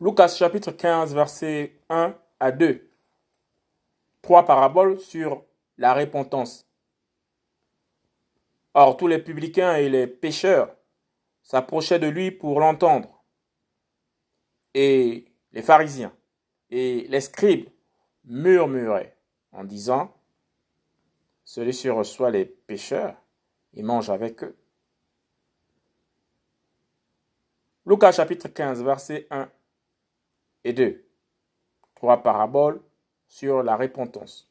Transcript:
Lucas chapitre 15, versets 1 à 2. Trois paraboles sur la repentance. Or, tous les publicains et les pécheurs s'approchaient de lui pour l'entendre. Et les pharisiens et les scribes murmuraient en disant Celui-ci reçoit les pécheurs et mange avec eux. Lucas chapitre 15, versets 1 et 2. Trois paraboles sur la repentance.